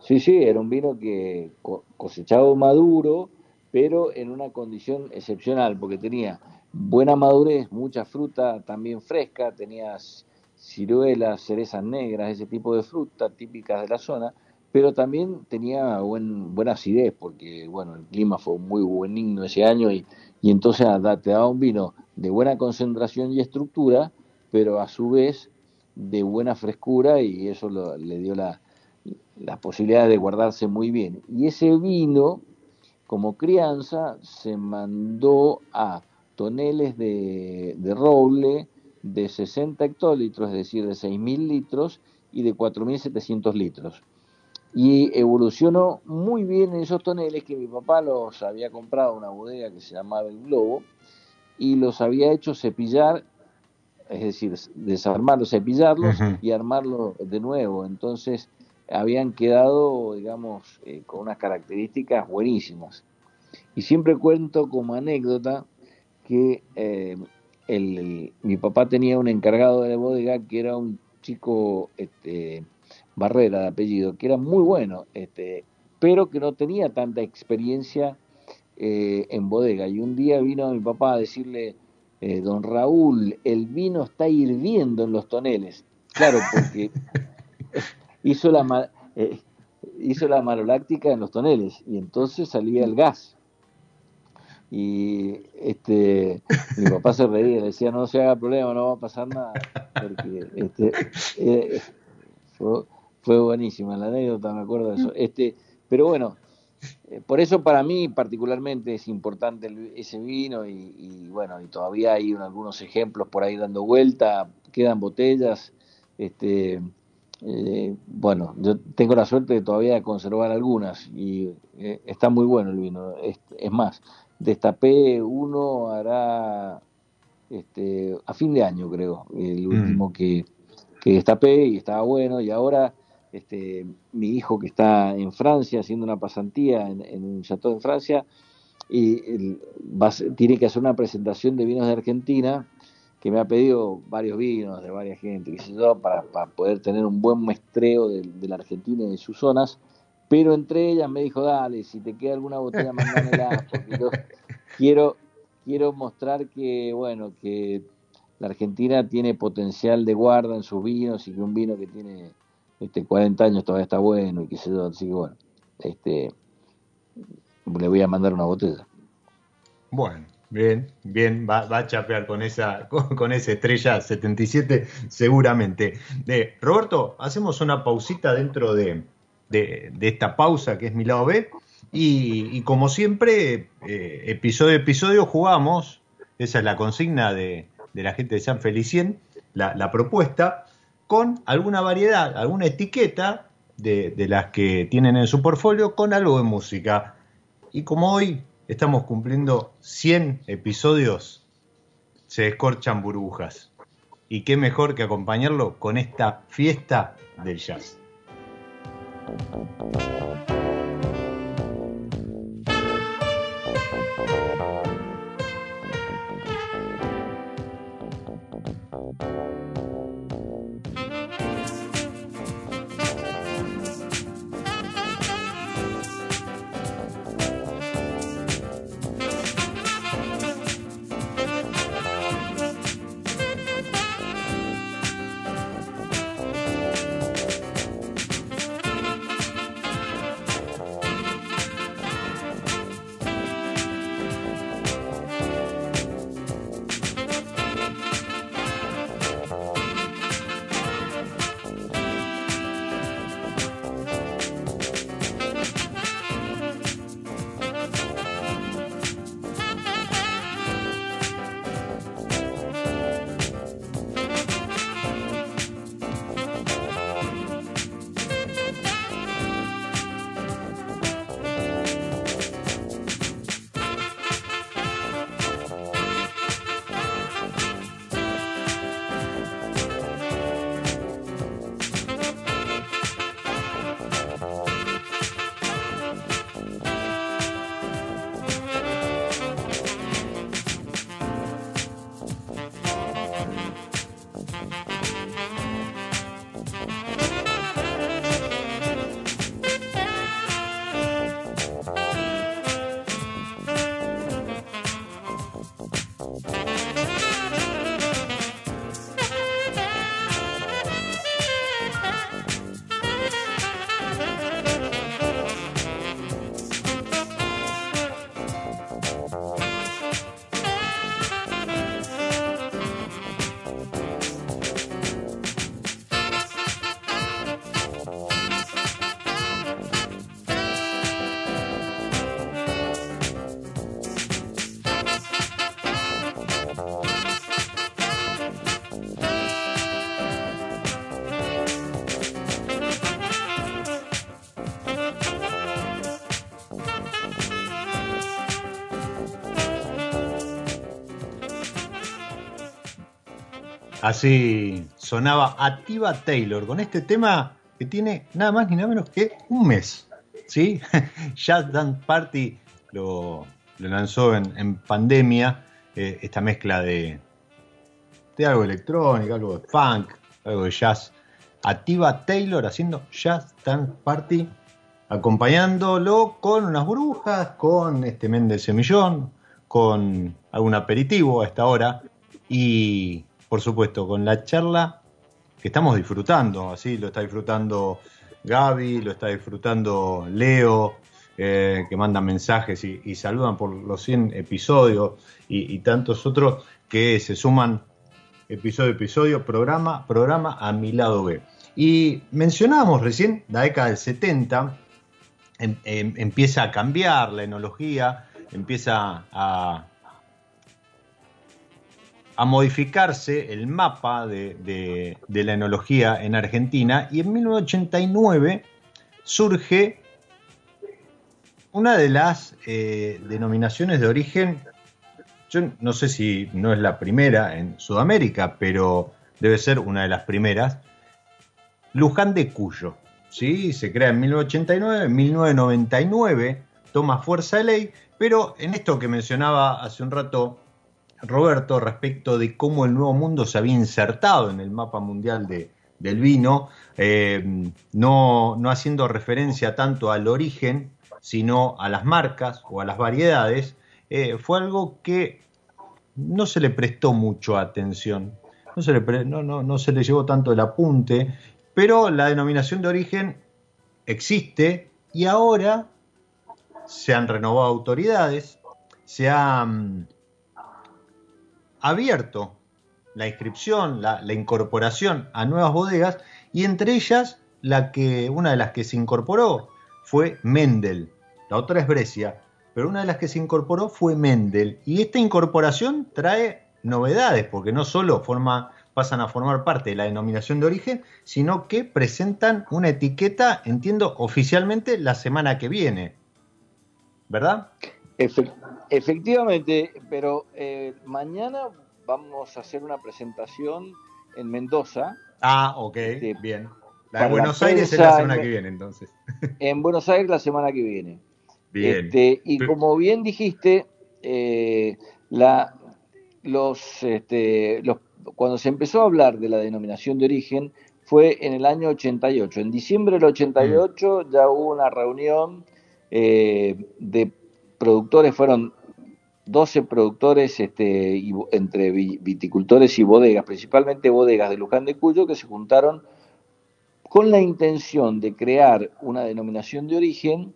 sí, sí, era un vino que cosechado maduro, pero en una condición excepcional, porque tenía buena madurez, mucha fruta también fresca, tenía ciruelas, cerezas negras, ese tipo de fruta típicas de la zona, pero también tenía buen, buena acidez, porque bueno, el clima fue muy buenigno ese año y, y entonces te daba un vino de buena concentración y estructura, pero a su vez de buena frescura y eso le dio la, la posibilidad de guardarse muy bien. Y ese vino como crianza se mandó a toneles de, roble de 60 hectolitros, es decir, de 6.000 litros y de 4.700 litros. Y evolucionó muy bien en esos toneles que mi papá los había comprado una bodega que se llamaba El Globo y los había hecho cepillar, es decir, desarmarlos, cepillarlos y armarlos de nuevo. Entonces, habían quedado, digamos, eh, con unas características buenísimas. Y siempre cuento como anécdota que eh, el, mi papá tenía un encargado de la bodega que era un chico este, Barrera de apellido, que era muy bueno, este, pero que no tenía tanta experiencia eh, en bodega. Y un día vino mi papá a decirle, don Raúl, el vino está hirviendo en los toneles. Claro, porque hizo la, eh, hizo la maloláctica en los toneles y entonces salía el gas. Y este, mi papá se reía, le decía, no se haga problema, no va a pasar nada, porque este, eh, fue, fue, buenísima la anécdota, me acuerdo de eso. Este, pero bueno, eh, por eso para mí particularmente es importante ese vino y, y, bueno, y todavía hay algunos ejemplos por ahí dando vuelta, quedan botellas, este, eh, bueno, yo tengo la suerte de todavía conservar algunas y eh, está muy bueno el vino. Es, más, destapé uno hará este, a fin de año, creo, el mm. último que, que destapé y estaba bueno. Y ahora este, mi hijo que está en Francia haciendo una pasantía en, un chateau en Francia y va, tiene que hacer una presentación de vinos de Argentina que me ha pedido varios vinos de varias gente, para, poder tener un buen muestreo de, la Argentina y de sus zonas, pero entre ellas me dijo, dale, si te queda alguna botella, mándamela, porque yo quiero, quiero mostrar que, bueno, que la Argentina tiene potencial de guarda en sus vinos y que un vino que tiene este 40 años todavía está bueno y qué sé yo, así que bueno, este le voy a mandar una botella. Bueno, Bien, bien, va, a chapear con esa, con, esa estrella 77 seguramente. De, Roberto, hacemos una pausita dentro de, esta pausa que es mi lado B. Y, como siempre, eh, episodio a episodio jugamos, esa es la consigna de, la gente de San Felicien, la, la, propuesta, con alguna variedad, alguna etiqueta de, las que tienen en su portfolio con algo de música. Y como hoy estamos cumpliendo 100 episodios, se escorchan burbujas. Y qué mejor que acompañarlo con esta fiesta del jazz. Así sonaba Ativa Taylor con este tema que tiene nada más ni nada menos que un mes. ¿sí? Jazz Dance Party lo, lanzó en, pandemia, eh, esta mezcla de, de algo electrónico, algo de funk, algo de jazz. Ativa Taylor haciendo Jazz Dance Party, acompañándolo con unas brujas, con este Méndez Semillón, con algún aperitivo a esta hora y por supuesto, con la charla que estamos disfrutando, así lo está disfrutando Gaby, lo está disfrutando Leo, eh, que mandan mensajes y, saludan por los 100 episodios y, tantos otros que se suman episodio episodio, programa, programa a mi lado B. Y mencionábamos recién la década del 70, em, em, empieza a cambiar la enología, empieza a, a modificarse el mapa de, la enología en Argentina y en 1989 surge una de las eh, denominaciones de origen, yo no sé si no es la primera en Sudamérica, pero debe ser una de las primeras, Luján de Cuyo. ¿sí? Se crea en 1989, en 1999 toma fuerza de ley, pero en esto que mencionaba hace un rato Roberto respecto de cómo el Nuevo Mundo se había insertado en el mapa mundial de, del vino, eh, no, haciendo referencia tanto al origen, sino a las marcas o a las variedades, eh, fue algo que no se le prestó mucho atención, no se, le, no, no se le llevó tanto el apunte, pero la denominación de origen existe y ahora se han renovado autoridades, se han abierto la inscripción, la, incorporación a nuevas bodegas y entre ellas la que, una de las que se incorporó fue Mendel, la otra es Brescia, pero una de las que se incorporó fue Mendel. Y esta incorporación trae novedades porque no solo forma, pasan a formar parte de la denominación de origen, sino que presentan una etiqueta, entiendo, oficialmente la semana que viene, ¿verdad? Efectivamente, pero eh, mañana vamos a hacer una presentación en Mendoza. Ah, ok, bien. La de Buenos Aires es la semana que viene, entonces. En Buenos Aires la semana que viene. Bien. Este, y como bien dijiste, eh, la, los, este, los, cuando se empezó a hablar de la denominación de origen fue en el año 88. En diciembre del 88 mm. ya hubo una reunión eh, de productores, fueron 12 productores este, entre viticultores y bodegas, principalmente bodegas de Luján de Cuyo, que se juntaron con la intención de crear una denominación de origen,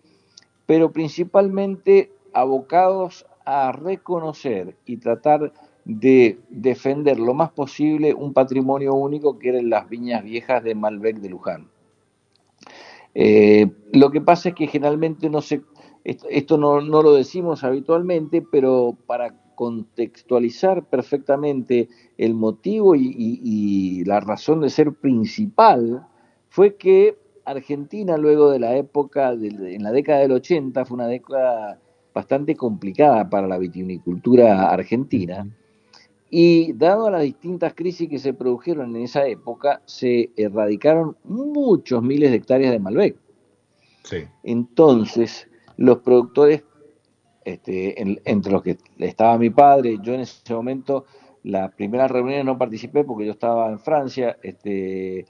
pero principalmente abocados a reconocer y tratar de defender lo más posible un patrimonio único que eran las viñas viejas de Malbec de Luján. Eh, lo que pasa es que generalmente no se esto, no, lo decimos habitualmente, pero para contextualizar perfectamente el motivo y, la razón de ser principal, fue que Argentina luego de la época, en la década del 80, fue una década bastante complicada para la vitivinicultura argentina. Y dado las distintas crisis que se produjeron en esa época, se erradicaron muchos miles de hectáreas de Malbec. Sí. Entonces, los productores, este, entre los que estaba mi padre, yo en ese momento, la primera reunión no participé porque yo estaba en Francia este,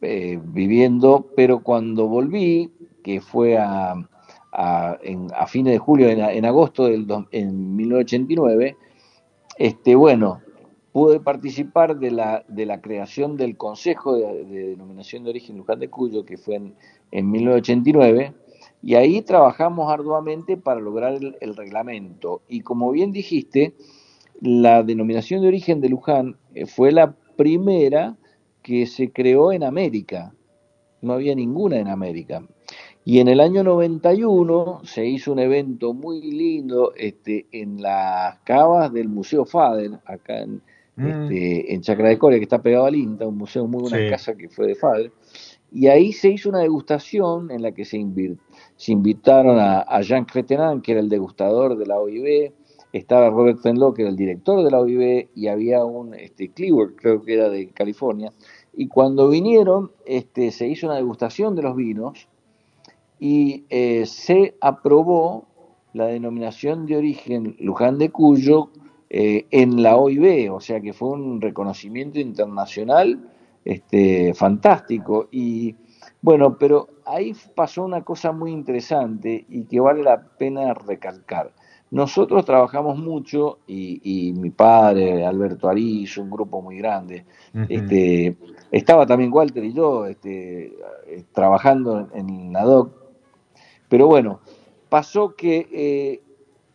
eh, viviendo, pero cuando volví, que fue a, a, a fines de julio, en, agosto del en 1989, este, bueno, pude participar de la, de la creación del Consejo de, Denominación de Origen Luján de Cuyo, que fue en, en 1989, y ahí trabajamos arduamente para lograr el, reglamento. Y como bien dijiste, la denominación de origen de Luján eh, fue la primera que se creó en América. No había ninguna en América. Y en el año 91 se hizo un evento muy lindo este, en las cavas del Museo Fader, acá en, mm. este, en Chacra de Corea, que está pegado al INTA, un museo muy buena casa que fue de Fader. Y ahí se hizo una degustación en la que se, invitaron a, Jean Cretenan, que era el degustador de la OIB, estaba Robert Fenlow, que era el director de la OIB, y había un este, Cleaver, creo que era de California, y cuando vinieron este, se hizo una degustación de los vinos y eh, se aprobó la denominación de origen Luján de Cuyo eh, en la OIB, o sea que fue un reconocimiento internacional este, fantástico. Y bueno, pero ahí pasó una cosa muy interesante y que vale la pena recalcar. Nosotros trabajamos mucho y, mi padre, Alberto Ariz, un grupo muy grande, este, estaba también Walter y yo este, trabajando en, la DOC, pero bueno, pasó que eh,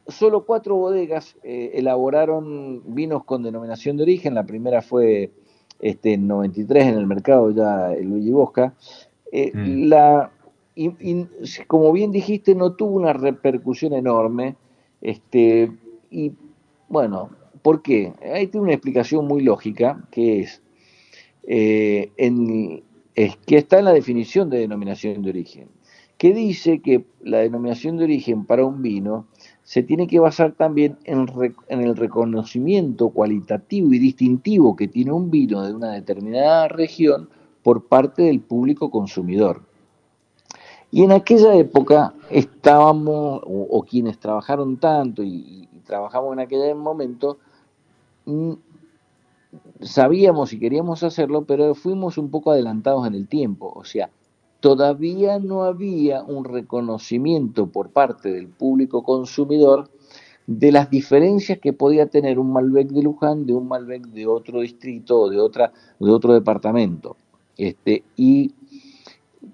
solo cuatro bodegas eh, elaboraron vinos con denominación de origen, la primera fue este, en 93 en el mercado ya el Luigi Bosca, mm. la, y, como bien dijiste, no tuvo una repercusión enorme, este, y bueno, ¿por qué? Ahí tiene una explicación muy lógica, que es, eh, en, es que está en la definición de denominación de origen, que dice que la denominación de origen para un vino se tiene que basar también en, el reconocimiento cualitativo y distintivo que tiene un vino de una determinada región por parte del público consumidor. Y en aquella época estábamos, o, quienes trabajaron tanto y, trabajamos en aquel momento, mm, sabíamos y queríamos hacerlo, pero fuimos un poco adelantados en el tiempo. O sea, todavía no había un reconocimiento por parte del público consumidor de las diferencias que podía tener un Malbec de Luján de un Malbec de otro distrito o de otra de otro departamento. Este, y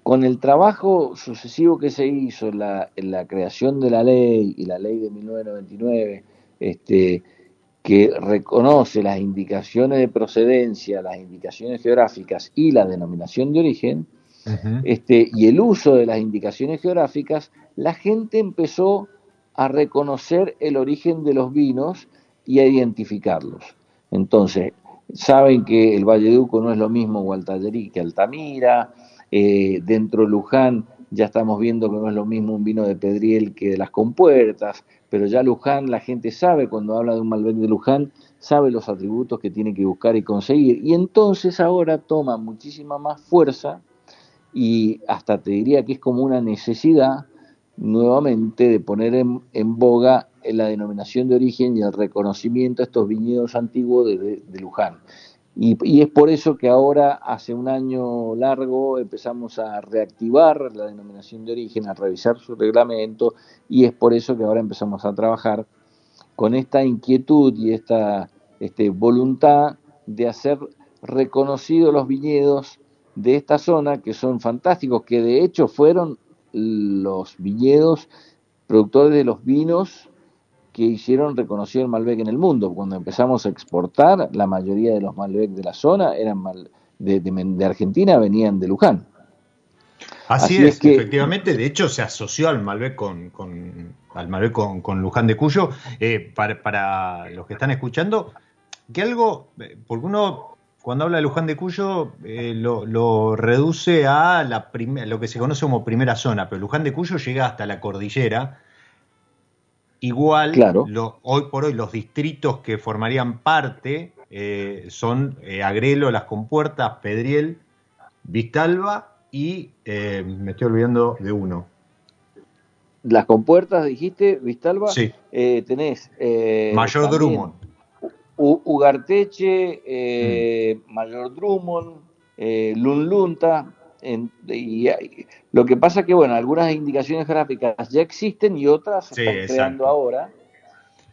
con el trabajo sucesivo que se hizo en la, la creación de la ley y la ley de 1999, este, que reconoce las indicaciones de procedencia, las indicaciones geográficas y la denominación de origen, este, y el uso de las indicaciones geográficas, la gente empezó a reconocer el origen de los vinos y a identificarlos. Entonces, saben que el Valle Duco no es lo mismo Gualtallerí que Altamira, eh, dentro de Luján ya estamos viendo que no es lo mismo un vino de Pedriel que de las compuertas, pero ya Luján, la gente sabe cuando habla de un Malbec de Luján, sabe los atributos que tiene que buscar y conseguir. Y entonces ahora toma muchísima más fuerza y hasta te diría que es como una necesidad nuevamente de poner en, boga la denominación de origen y el reconocimiento a estos viñedos antiguos de Luján. Y, es por eso que ahora, hace un año largo, empezamos a reactivar la denominación de origen, a revisar su reglamento, y es por eso que ahora empezamos a trabajar con esta inquietud y esta este, voluntad de hacer reconocidos los viñedos de esta zona, que son fantásticos, que de hecho fueron los viñedos productores de los vinos que hicieron reconocido el Malbec en el mundo. Cuando empezamos a exportar, la mayoría de los Malbec de la zona eran de, Argentina, venían de Luján. Así, es, que, efectivamente, de hecho se asoció al Malbec con, al Malbec con, Luján de Cuyo. Eh, para, los que están escuchando, que algo, eh, porque uno cuando habla de Luján de Cuyo eh, lo, reduce a la lo que se conoce como primera zona, pero Luján de Cuyo llega hasta la cordillera Igual, hoy por hoy los distritos que formarían parte eh, son eh, Agrelo, Las Compuertas, Pedriel, Vistalba y eh, me estoy olvidando de uno. Las Compuertas, dijiste, Vistalba. Sí. tenés. Mayor Drummond. Ugarteche, mm. Mayor Drummond, Lunlunta, y, lo que pasa que, bueno, algunas indicaciones gráficas ya existen y otras se están creando ahora,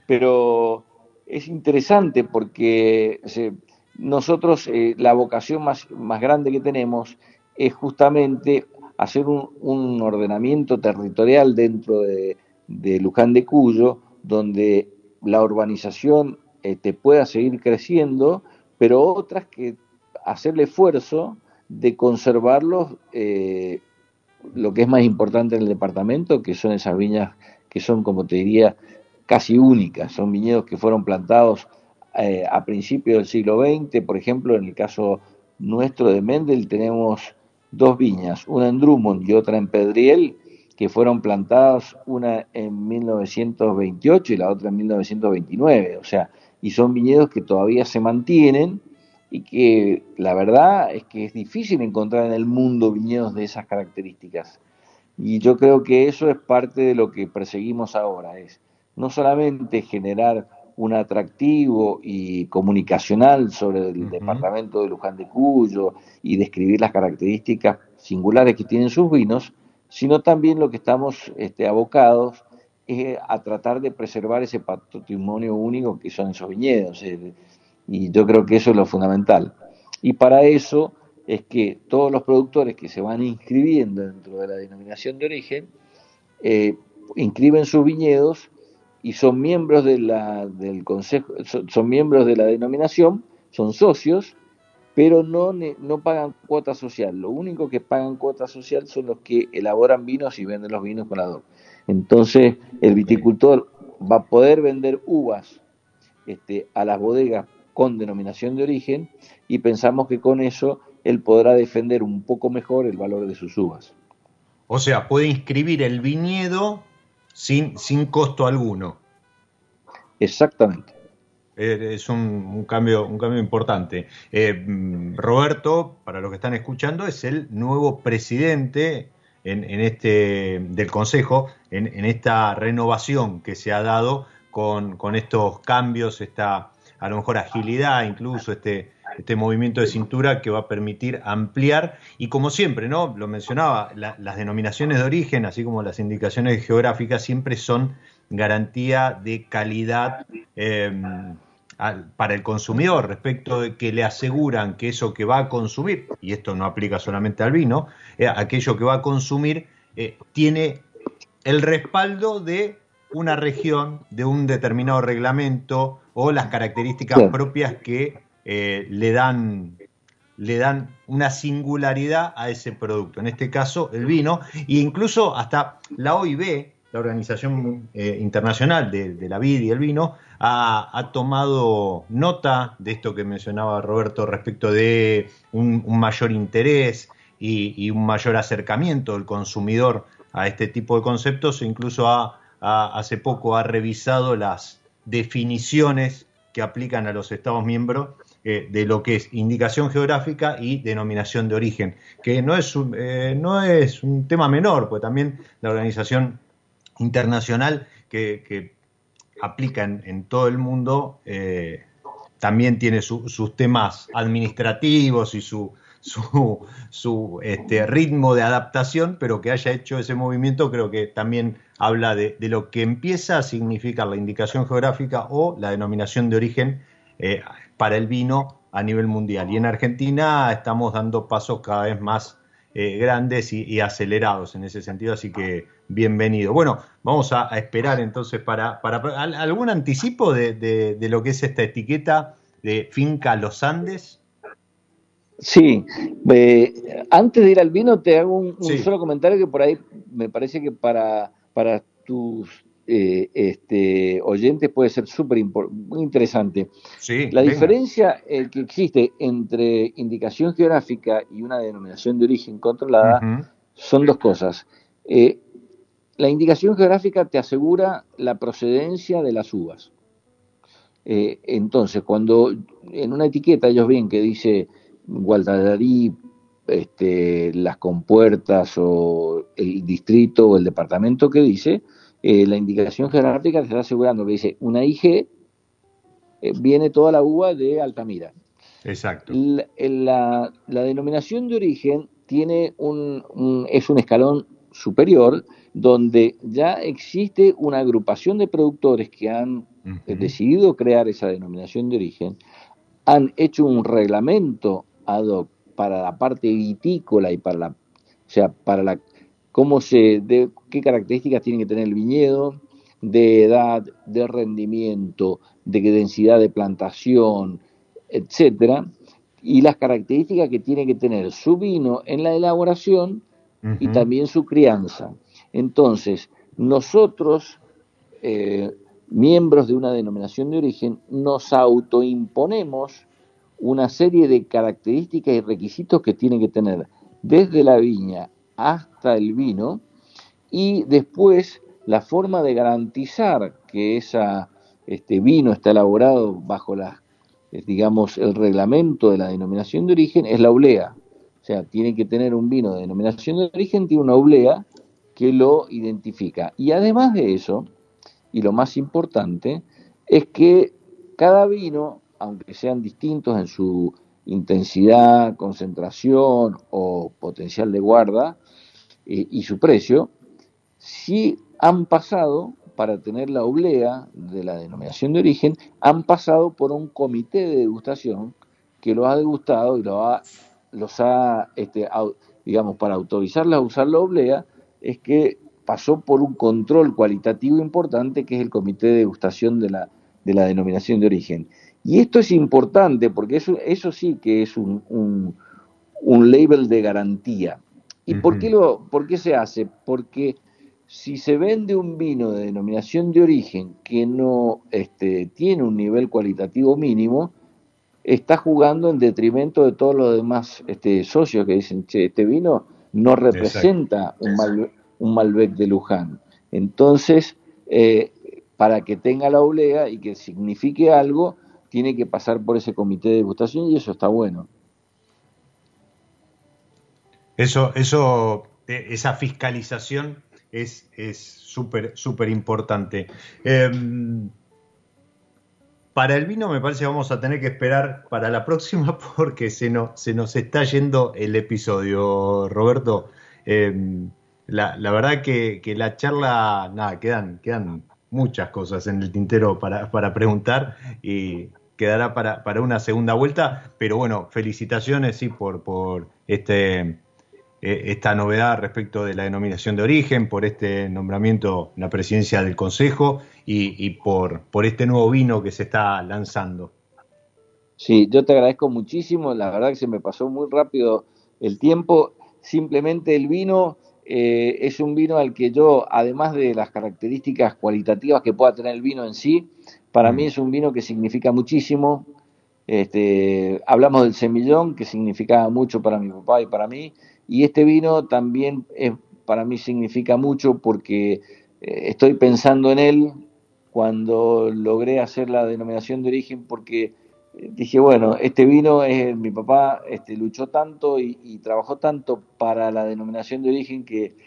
pero es interesante porque nosotros eh, la vocación más, más grande que tenemos es justamente hacer un, ordenamiento territorial dentro de, Luján de Cuyo, donde la urbanización te este, pueda seguir creciendo, pero otras que hacerle esfuerzo de conservarlos eh, lo que es más importante en el departamento, que son esas viñas que son, como te diría, casi únicas. Son viñedos que fueron plantados eh, a principios del siglo XX. Por ejemplo, en el caso nuestro de Mendel tenemos dos viñas, una en Drummond y otra en Pedriel, que fueron plantadas, una en 1928 y la otra en 1929, o sea, y son viñedos que todavía se mantienen y que la verdad es que es difícil encontrar en el mundo viñedos de esas características. Y yo creo que eso es parte de lo que perseguimos ahora, es no solamente generar un atractivo y comunicacional sobre el departamento de Luján de Cuyo y describir las características singulares que tienen sus vinos, sino también lo que estamos este, abocados es a tratar de preservar ese patrimonio único que son esos viñedos. Eh, y yo creo que eso es lo fundamental. Y para eso es que todos los productores que se van inscribiendo dentro de la denominación de origen, eh, inscriben sus viñedos y son miembros de la, del consejo, son, miembros de la denominación, son socios, pero no, no pagan cuota social. Lo único que pagan cuota social son los que elaboran vinos y venden los vinos con la DOC. Entonces, el viticultor va a poder vender uvas este, a las bodegas con denominación de origen y pensamos que con eso él podrá defender un poco mejor el valor de sus uvas. O sea, puede inscribir el viñedo sin, sin costo alguno. Exactamente. Es un, cambio, un cambio importante. Eh, mm, Roberto, para los que están escuchando, es el nuevo presidente en, este, del Consejo, en, esta renovación que se ha dado con, con estos cambios, esta a lo mejor agilidad, incluso este, este movimiento de cintura que va a permitir ampliar y como siempre, ¿no? Lo mencionaba, las denominaciones de origen, así como las indicaciones geográficas, siempre son garantía de calidad para el consumidor respecto de que le aseguran que eso que va a consumir, y esto no aplica solamente al vino, eh, aquello que va a consumir eh, tiene el respaldo de una región, de un determinado reglamento o las características propias que eh, le, dan, le dan una singularidad a ese producto, en este caso el vino, e incluso hasta la OIB, la Organización eh, Internacional de, la Vid y el Vino, ha, tomado nota de esto que mencionaba Roberto respecto de un, mayor interés y, un mayor acercamiento del consumidor a este tipo de conceptos e incluso hace poco ha revisado las definiciones que aplican a los Estados miembros eh, de lo que es indicación geográfica y denominación de origen, que no es un, eh, no es un tema menor, porque también la organización internacional que, aplica en, todo el mundo eh, también tiene sus temas administrativos y su, su, este, ritmo de adaptación, pero que haya hecho ese movimiento creo que también habla de, lo que empieza a significar la indicación geográfica o la denominación de origen para el vino a nivel mundial. Y en Argentina estamos dando pasos cada vez más eh, grandes y, acelerados en ese sentido, así que bienvenido. Bueno, vamos a, esperar entonces para, para, algún anticipo de, lo que es esta etiqueta de Finca Los Andes. Sí, eh, antes de ir al vino te hago un, solo comentario que por ahí me parece que para, para tus eh, este, oyentes puede ser súper muy interesante. la diferencia eh, que existe entre indicación geográfica y una denominación de origen controlada son dos cosas. Eh, la indicación geográfica te asegura la procedencia de las uvas. entonces, cuando en una etiqueta ellos ven que dice Guadalajara, este, las compuertas o el distrito o el departamento que dice, eh, la indicación geográfica te está asegurando que dice una IG, eh, viene toda la uva de Altamira. Exacto. La, denominación de origen tiene un, es un escalón superior donde ya existe una agrupación de productores que han decidido crear esa denominación de origen, han hecho un reglamento ad hoc para la parte vitícola y para la, o sea, para la cómo se, de, qué características tiene que tener el viñedo, de edad, de rendimiento, de densidad de plantación, etcétera, y las características que tiene que tener su vino en la elaboración y también su crianza. Entonces, nosotros, eh, miembros de una denominación de origen, nos autoimponemos una serie de características y requisitos que tiene que tener desde la viña hasta el vino y después la forma de garantizar que esa, este vino está elaborado bajo la, eh, digamos, el reglamento de la denominación de origen es la oblea. O sea, tiene que tener un vino de denominación de origen, tiene una oblea que lo identifica. Y además de eso, y lo más importante, es que cada vino, aunque sean distintos en su intensidad, concentración o potencial de guarda eh, y su precio, si han pasado, para tener la oblea de la denominación de origen, han pasado por un comité de degustación que lo ha degustado y lo ha, los ha, este, digamos, para autorizarla a usar la oblea, es que pasó por un control cualitativo importante que es el comité de degustación de la, de la denominación de origen. Y esto es importante porque eso, eso sí que es un, un, label de garantía. ¿Y por, qué lo, por qué se hace? Porque si se vende un vino de denominación de origen que no este, tiene un nivel cualitativo mínimo, está jugando en detrimento de todos los demás este, socios que dicen, che, este vino no representa un, un Malbec de Luján. Entonces, eh, para que tenga la oblea y que signifique algo, tiene que pasar por ese comité de degustación y eso está bueno. Eso, eso, eh, esa fiscalización es súper, súper importante. Em, para el vino me parece que vamos a tener que esperar para la próxima porque se, no, se nos está yendo el episodio, Roberto. Em, la, verdad que, que, la charla, nada, quedan, quedan muchas cosas en el tintero para, para preguntar y, quedará para, para una segunda vuelta, pero bueno, felicitaciones sí por, por este, esta novedad respecto de la denominación de origen, por este nombramiento en la presidencia del Consejo y, por, por este nuevo vino que se está lanzando. Sí, yo te agradezco muchísimo, la verdad que se me pasó muy rápido el tiempo, simplemente el vino eh, es un vino al que yo, además de las características cualitativas que pueda tener el vino en sí, para mí mm. es un vino que significa muchísimo. Este, hablamos del semillón, que significaba mucho para mi papá y para mí, y este vino también para mí significa mucho porque eh, estoy pensando en él cuando logré hacer la denominación de origen, porque eh, dije, bueno, este vino es mi papá este, luchó tanto y, trabajó tanto para la denominación de origen que,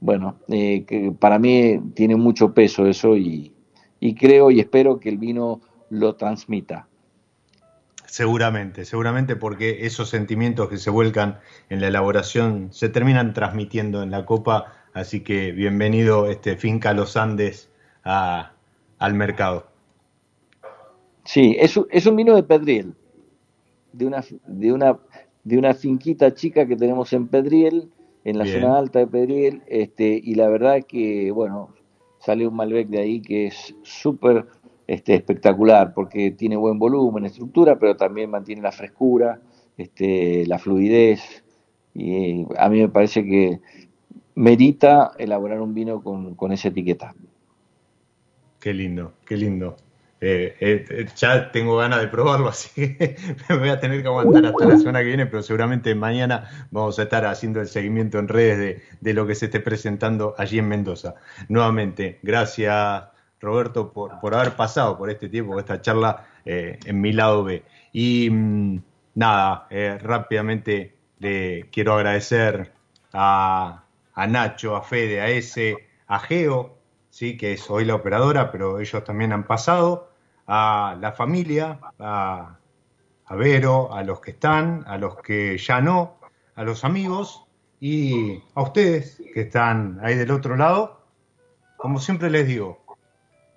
bueno, eh, que para mí tiene mucho peso eso y, y creo y espero que el vino lo transmita. Seguramente, seguramente porque esos sentimientos que se vuelcan en la elaboración se terminan transmitiendo en la copa, así que bienvenido este Finca Los Andes al mercado. Sí, es, es un vino de Pedriel, de una, de, una, de una finquita chica que tenemos en Pedriel, en la zona alta de Pedriel, este, y la verdad que, bueno, sale un Malbec de ahí que es súper este, espectacular porque tiene buen volumen, estructura, pero también mantiene la frescura, este, la fluidez. Y a mí me parece que merita elaborar un vino con, con esa etiqueta. Qué lindo, qué lindo. Eh, eh, ya tengo ganas de probarlo, así que me voy a tener que aguantar hasta la semana que viene, pero seguramente mañana vamos a estar haciendo el seguimiento en redes de, lo que se esté presentando allí en Mendoza. Nuevamente, gracias Roberto por, por haber pasado por este tiempo, esta charla eh, en mi lado B. Y mm, nada, rápidamente le quiero agradecer a, a Nacho, a Fede, a ese, a Geo, ¿sí? que es hoy la operadora, pero ellos también han pasado, a la familia, a, Vero, a los que están, a los que ya no, a los amigos y a ustedes que están ahí del otro lado. Como siempre les digo,